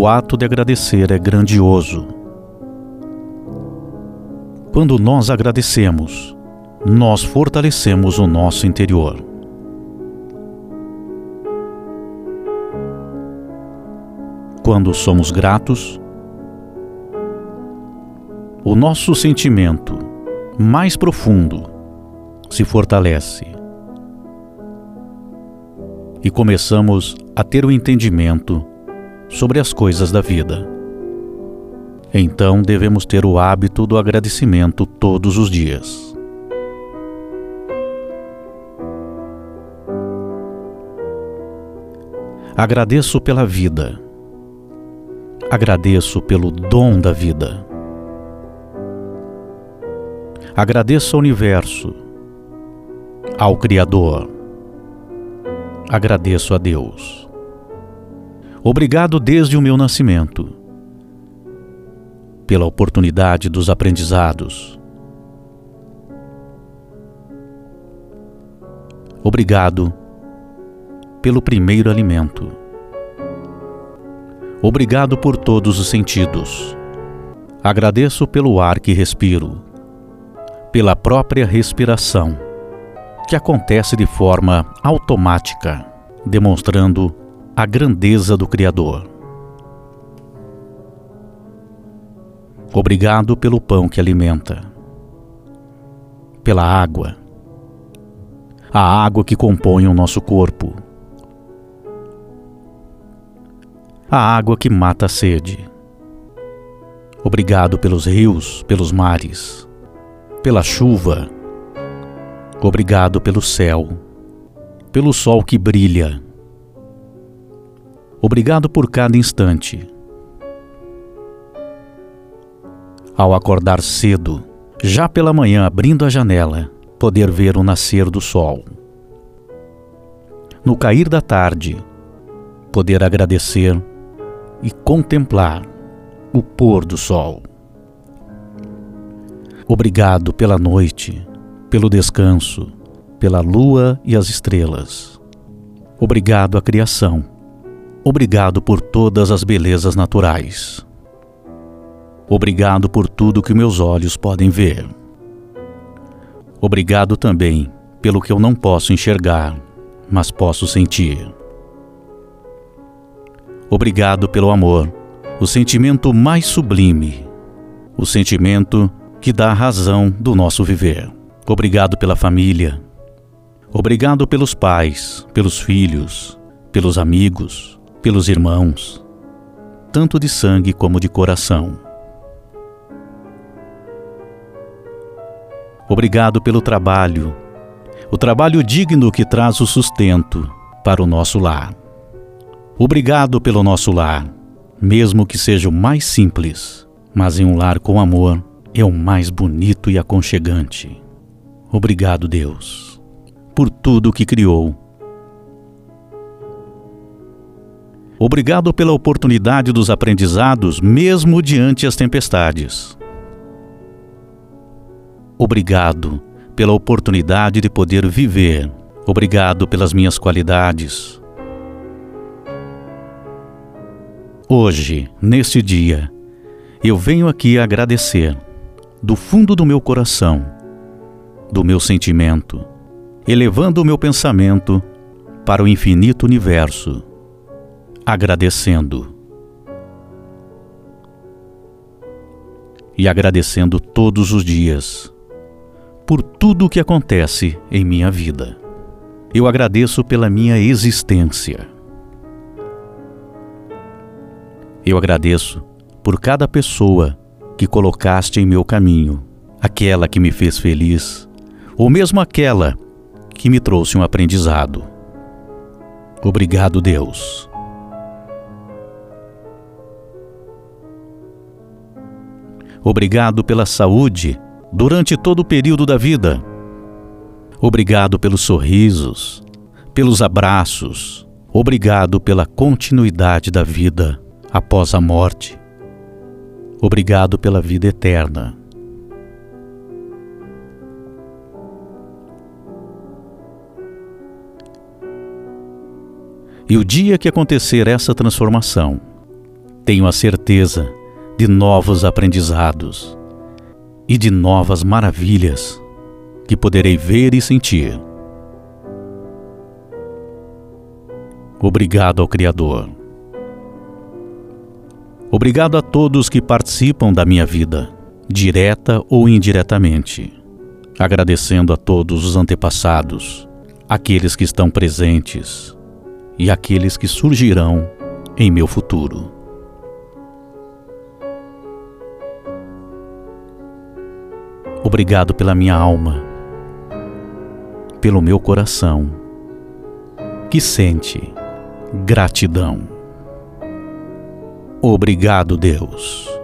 O ato de agradecer é grandioso. Quando nós agradecemos, nós fortalecemos o nosso interior. Quando somos gratos, o nosso sentimento mais profundo se fortalece e começamos a ter o entendimento sobre as coisas da vida. Então devemos ter o hábito do agradecimento todos os dias. Agradeço pela vida. Agradeço pelo dom da vida. Agradeço ao universo, ao Criador. Agradeço a Deus. Obrigado desde o meu nascimento, pela oportunidade dos aprendizados. Obrigado pelo primeiro alimento. Obrigado por todos os sentidos. Agradeço pelo ar que respiro, pela própria respiração, que acontece de forma automática, demonstrando a grandeza do Criador. Obrigado pelo pão que alimenta, pela água, a água que compõe o nosso corpo, a água que mata a sede. Obrigado pelos rios, pelos mares, pela chuva. Obrigado pelo céu, pelo sol que brilha Obrigado por cada instante. Ao acordar cedo, já pela manhã abrindo a janela, poder ver o nascer do sol. No cair da tarde, poder agradecer e contemplar o pôr do sol. Obrigado pela noite, pelo descanso, pela lua e as estrelas. Obrigado à criação Obrigado por todas as belezas naturais. Obrigado por tudo que meus olhos podem ver. Obrigado também pelo que eu não posso enxergar, mas posso sentir. Obrigado pelo amor, o sentimento mais sublime, o sentimento que dá a razão do nosso viver. Obrigado pela família. Obrigado pelos pais, pelos filhos, pelos amigos, pelos irmãos, tanto de sangue como de coração. Obrigado pelo trabalho, o trabalho digno que traz o sustento para o nosso lar. Obrigado pelo nosso lar, mesmo que seja o mais simples, mas em um lar com amor é o mais bonito e aconchegante. Obrigado, Deus, por tudo que criou Obrigado pela oportunidade dos aprendizados, mesmo diante as tempestades. Obrigado pela oportunidade de poder viver. Obrigado pelas minhas qualidades. Hoje, neste dia, eu venho aqui agradecer, do fundo do meu coração, do meu sentimento, elevando o meu pensamento para o infinito universo agradecendo. E agradecendo todos os dias por tudo o que acontece em minha vida. Eu agradeço pela minha existência. Eu agradeço por cada pessoa que colocaste em meu caminho, aquela que me fez feliz, ou mesmo aquela que me trouxe um aprendizado. Obrigado, Deus. Obrigado pela saúde durante todo o período da vida. Obrigado pelos sorrisos, pelos abraços. Obrigado pela continuidade da vida após a morte. Obrigado pela vida eterna. E o dia que acontecer essa transformação, tenho a certeza de novos aprendizados e de novas maravilhas que poderei ver e sentir. Obrigado ao Criador. Obrigado a todos que participam da minha vida, direta ou indiretamente. Agradecendo a todos os antepassados, aqueles que estão presentes e aqueles que surgirão em meu futuro. Obrigado pela minha alma, pelo meu coração, que sente gratidão. Obrigado, Deus.